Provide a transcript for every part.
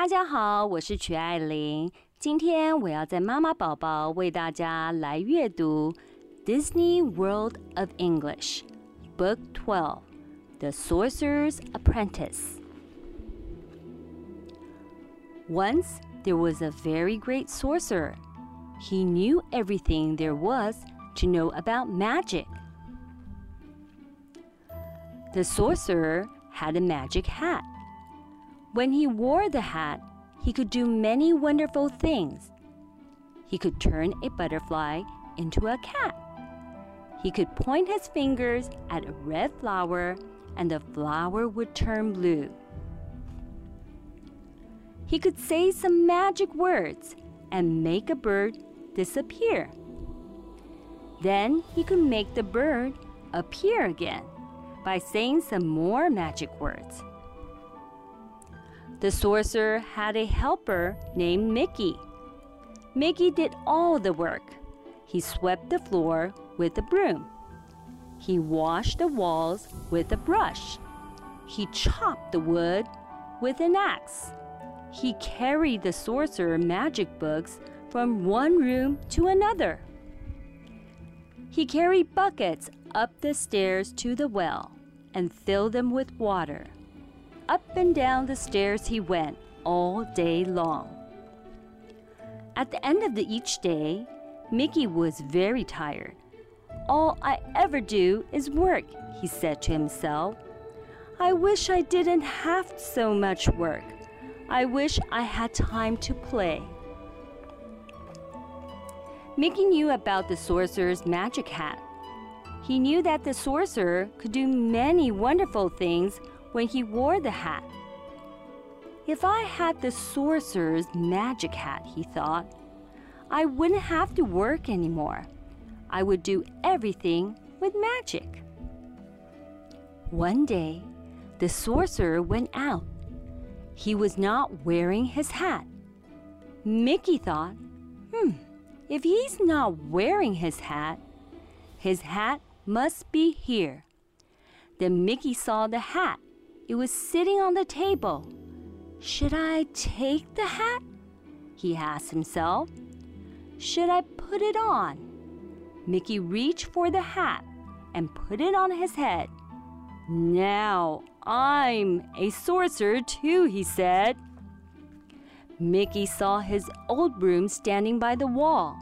大家好，我是曲艾玲。今天我要在妈妈宝宝为大家来阅读《Disney World of English》Book Twelve，《The Sorcerer's Apprentice》。Once there was a very great sorcerer. He knew everything there was to know about magic. The sorcerer had a magic hat. When he wore the hat, he could do many wonderful things. He could turn a butterfly into a cat. He could point his fingers at a red flower and the flower would turn blue. He could say some magic words and make a bird disappear. Then he could make the bird appear again by saying some more magic words. The sorcerer had a helper named Mickey. Mickey did all the work. He swept the floor with a broom. He washed the walls with a brush. He chopped the wood with an axe. He carried the sorcerer magic books from one room to another. He carried buckets up the stairs to the well and filled them with water. Up and down the stairs he went all day long. At the end of the each day, Mickey was very tired. All I ever do is work, he said to himself. I wish I didn't have so much work. I wish I had time to play. Mickey knew about the sorcerer's magic hat. He knew that the sorcerer could do many wonderful things when he wore the hat. If I had the sorcerer's magic hat, he thought, I wouldn't have to work anymore. I would do everything with magic. One day, the sorcerer went out. He was not wearing his hat. Mickey thought, hmm, if he's not wearing his hat, his hat must be here. Then Mickey saw the hat. It was sitting on the table. Should I take the hat? He asked himself. Should I put it on? Mickey reached for the hat and put it on his head. Now I'm a sorcerer too, he said. Mickey saw his old broom standing by the wall.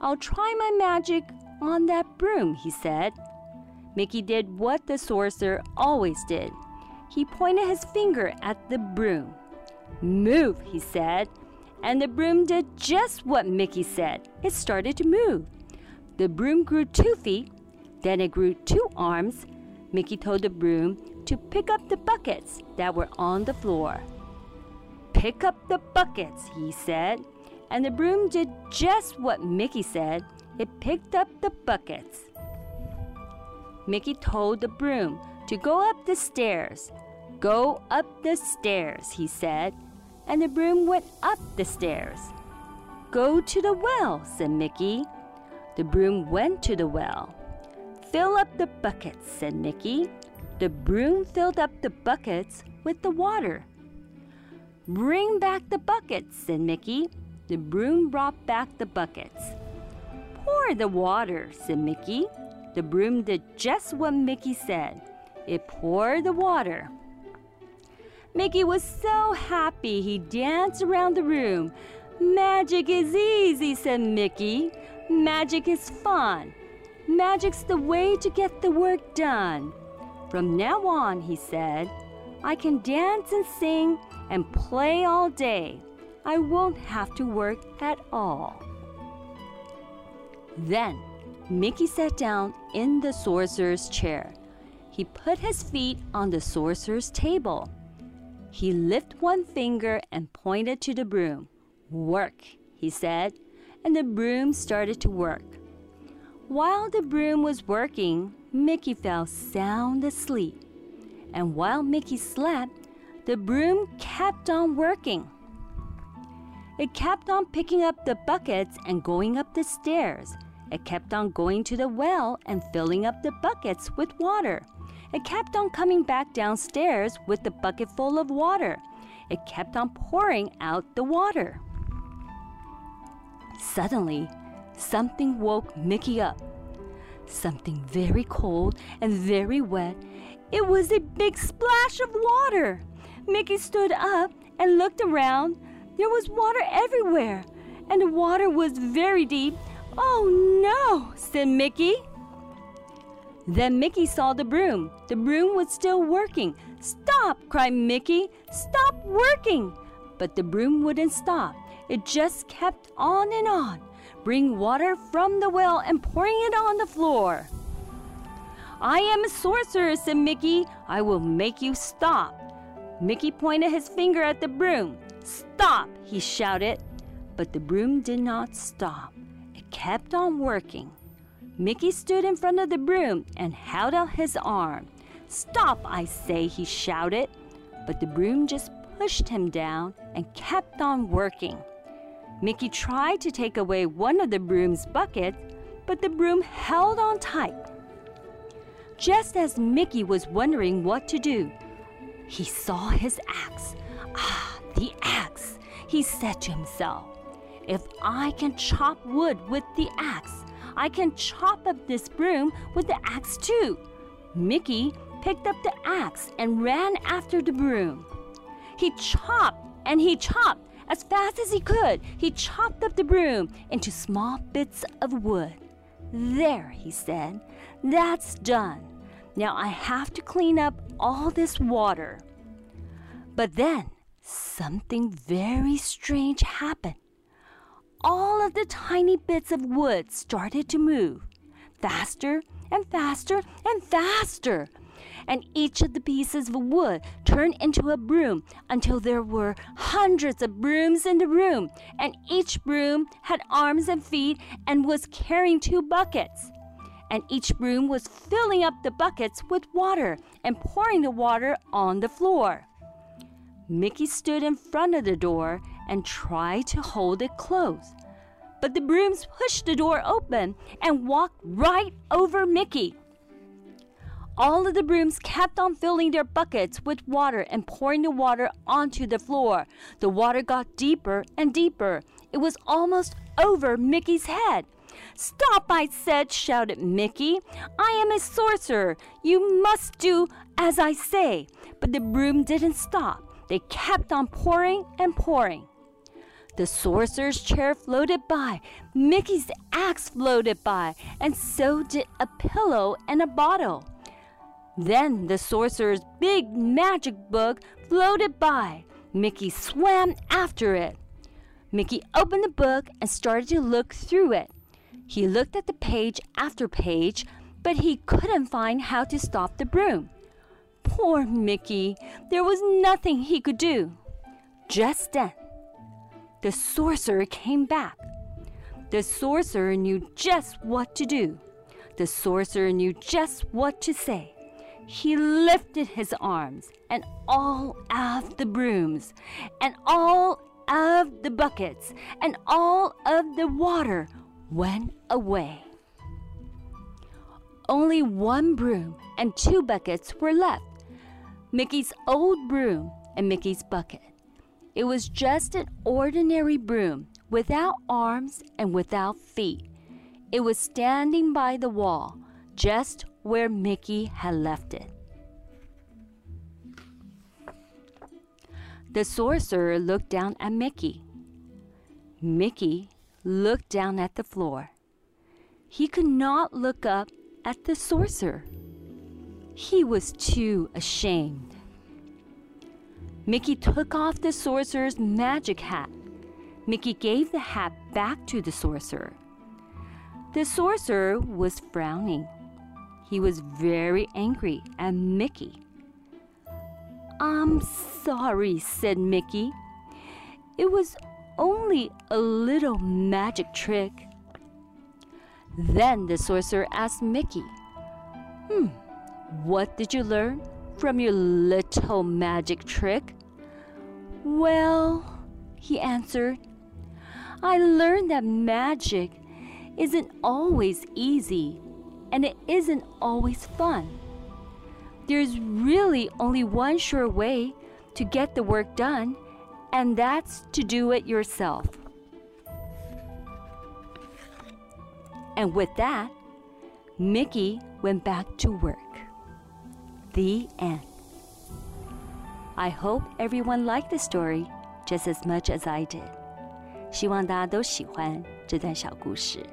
I'll try my magic on that broom, he said. Mickey did what the sorcerer always did. He pointed his finger at the broom. Move, he said. And the broom did just what Mickey said. It started to move. The broom grew two feet, then it grew two arms. Mickey told the broom to pick up the buckets that were on the floor. Pick up the buckets, he said. And the broom did just what Mickey said. It picked up the buckets. Mickey told the broom to go up the stairs. Go up the stairs, he said, and the broom went up the stairs. Go to the well, said Mickey. The broom went to the well. Fill up the buckets, said Mickey. The broom filled up the buckets with the water. Bring back the buckets, said Mickey. The broom brought back the buckets. Pour the water, said Mickey. The broom did just what Mickey said. It poured the water. Mickey was so happy he danced around the room. Magic is easy, said Mickey. Magic is fun. Magic's the way to get the work done. From now on, he said, I can dance and sing and play all day. I won't have to work at all. Then Mickey sat down in the sorcerer's chair. He put his feet on the sorcerer's table. He lifted one finger and pointed to the broom. Work, he said, and the broom started to work. While the broom was working, Mickey fell sound asleep. And while Mickey slept, the broom kept on working. It kept on picking up the buckets and going up the stairs. It kept on going to the well and filling up the buckets with water. It kept on coming back downstairs with the bucket full of water. It kept on pouring out the water. Suddenly, something woke Mickey up. Something very cold and very wet. It was a big splash of water. Mickey stood up and looked around. There was water everywhere, and the water was very deep. Oh no, said Mickey. Then Mickey saw the broom. The broom was still working. Stop, cried Mickey. Stop working. But the broom wouldn't stop. It just kept on and on, bring water from the well and pouring it on the floor. I am a sorcerer, said Mickey. I will make you stop. Mickey pointed his finger at the broom. Stop, he shouted. But the broom did not stop. Kept on working. Mickey stood in front of the broom and held out his arm. Stop, I say, he shouted. But the broom just pushed him down and kept on working. Mickey tried to take away one of the broom's buckets, but the broom held on tight. Just as Mickey was wondering what to do, he saw his axe. Ah, the axe, he said to himself. If I can chop wood with the axe, I can chop up this broom with the axe too. Mickey picked up the axe and ran after the broom. He chopped and he chopped as fast as he could, he chopped up the broom into small bits of wood. There, he said, that's done. Now I have to clean up all this water. But then something very strange happened. The tiny bits of wood started to move faster and faster and faster and each of the pieces of wood turned into a broom until there were hundreds of brooms in the room, and each broom had arms and feet and was carrying two buckets. And each broom was filling up the buckets with water and pouring the water on the floor. Mickey stood in front of the door and tried to hold it closed. But the brooms pushed the door open and walked right over Mickey. All of the brooms kept on filling their buckets with water and pouring the water onto the floor. The water got deeper and deeper. It was almost over Mickey's head. Stop, I said, shouted Mickey. I am a sorcerer. You must do as I say. But the broom didn't stop. They kept on pouring and pouring. The sorcerer's chair floated by, Mickey's axe floated by, and so did a pillow and a bottle. Then the sorcerer's big magic book floated by. Mickey swam after it. Mickey opened the book and started to look through it. He looked at the page after page, but he couldn't find how to stop the broom. Poor Mickey! There was nothing he could do. Just then, the sorcerer came back. The sorcerer knew just what to do. The sorcerer knew just what to say. He lifted his arms, and all of the brooms, and all of the buckets, and all of the water went away. Only one broom and two buckets were left Mickey's old broom and Mickey's bucket. It was just an ordinary broom without arms and without feet. It was standing by the wall, just where Mickey had left it. The sorcerer looked down at Mickey. Mickey looked down at the floor. He could not look up at the sorcerer. He was too ashamed. Mickey took off the sorcerer's magic hat. Mickey gave the hat back to the sorcerer. The sorcerer was frowning. He was very angry at Mickey. I'm sorry, said Mickey. It was only a little magic trick. Then the sorcerer asked Mickey, Hmm, what did you learn from your little magic trick? Well, he answered, I learned that magic isn't always easy and it isn't always fun. there's really only one sure way to get the work done, and that's to do it yourself. And with that, Mickey went back to work. The end. I hope everyone liked the story just as much as I did. 希望大家都喜欢这段小故事。